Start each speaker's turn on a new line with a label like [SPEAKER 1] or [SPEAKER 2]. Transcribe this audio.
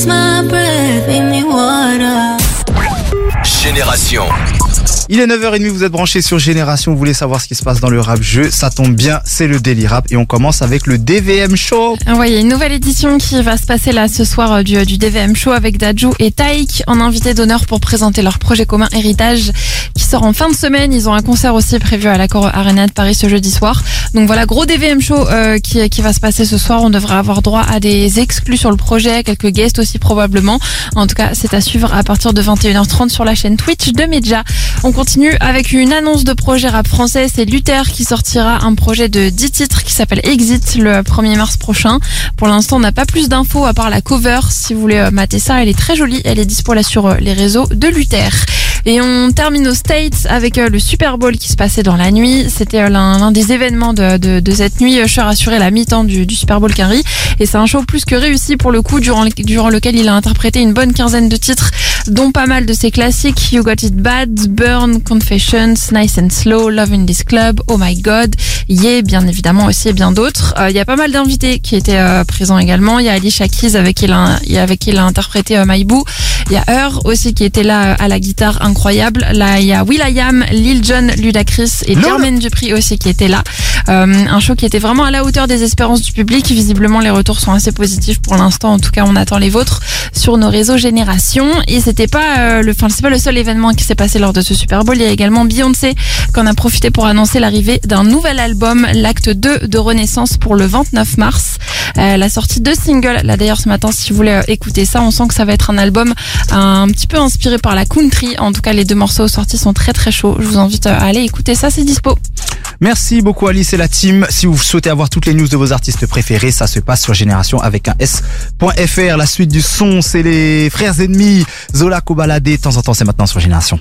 [SPEAKER 1] lose my breath, make me water.
[SPEAKER 2] Génération.
[SPEAKER 3] Il est 9h30, vous êtes branchés sur Génération, vous voulez savoir ce qui se passe dans le rap jeu, ça tombe bien, c'est le Daily Rap et on commence avec le DVM Show.
[SPEAKER 4] Ouais, il y a une nouvelle édition qui va se passer là ce soir euh, du, du DVM Show avec Dajou et Taïk en invité d'honneur pour présenter leur projet commun Héritage qui sort en fin de semaine. Ils ont un concert aussi prévu à l'Accord Arena de Paris ce jeudi soir. Donc voilà, gros DVM Show euh, qui, qui va se passer ce soir. On devrait avoir droit à des exclus sur le projet, quelques guests aussi probablement. En tout cas, c'est à suivre à partir de 21h30 sur la chaîne Twitch de Medja. On continue avec une annonce de projet rap français. C'est Luther qui sortira un projet de 10 titres qui s'appelle Exit le 1er mars prochain. Pour l'instant, on n'a pas plus d'infos à part la cover. Si vous voulez euh, mater ça, elle est très jolie. Elle est dispo là sur euh, les réseaux de Luther. Et on termine aux States avec euh, le Super Bowl qui se passait dans la nuit. C'était euh, l'un des événements de, cette nuit. Usher assurait la mi-temps du, Super Bowl Quinry. Et c'est un show plus que réussi pour le coup, durant, le- durant lequel il a interprété une bonne quinzaine de titres, dont pas mal de ses classiques. You Got It Bad, Burn, Confessions, Nice and Slow, Love in This Club, Oh My God, Yeah, bien évidemment aussi et bien d'autres. Euh, Il y a pas mal d'invités qui étaient euh, présents également. Il y a Alicia Keys avec qui il a, avec qui il a interprété euh, My Boo. Il y a Heur aussi qui était là euh, à la guitare incroyable. Là, il y a Will.i.am, Lil Jon, Ludacris et
[SPEAKER 3] Lol.
[SPEAKER 4] Jermaine Dupri aussi qui étaient là. Euh, un show qui était vraiment à la hauteur des espérances du public. Visiblement, les retours sont assez positifs pour l'instant. En tout cas, on attend les vôtres sur nos réseaux Génération. Et c'était pas euh, le, enfin, c'est pas le seul événement qui s'est passé lors de ce Super Bowl. Il y a également Beyoncé qu'on a profité pour annoncer l'arrivée d'un nouvel album, l'acte 2 de Renaissance pour le 29 mars. Euh, la sortie de singles, là d'ailleurs ce matin, si vous voulez euh, écouter ça, on sent que ça va être un album un petit peu inspiré par la country. En tout cas, les deux morceaux sortis sont très très chauds. Je vous invite à aller écouter ça, c'est dispo.
[SPEAKER 3] Merci beaucoup Alice et la team. Si vous souhaitez avoir toutes les news de vos artistes préférés, ça se passe sur Génération avec un S.fr. La suite du son, c'est les frères ennemis. Zola Kobalade, de temps en temps, c'est maintenant sur Génération.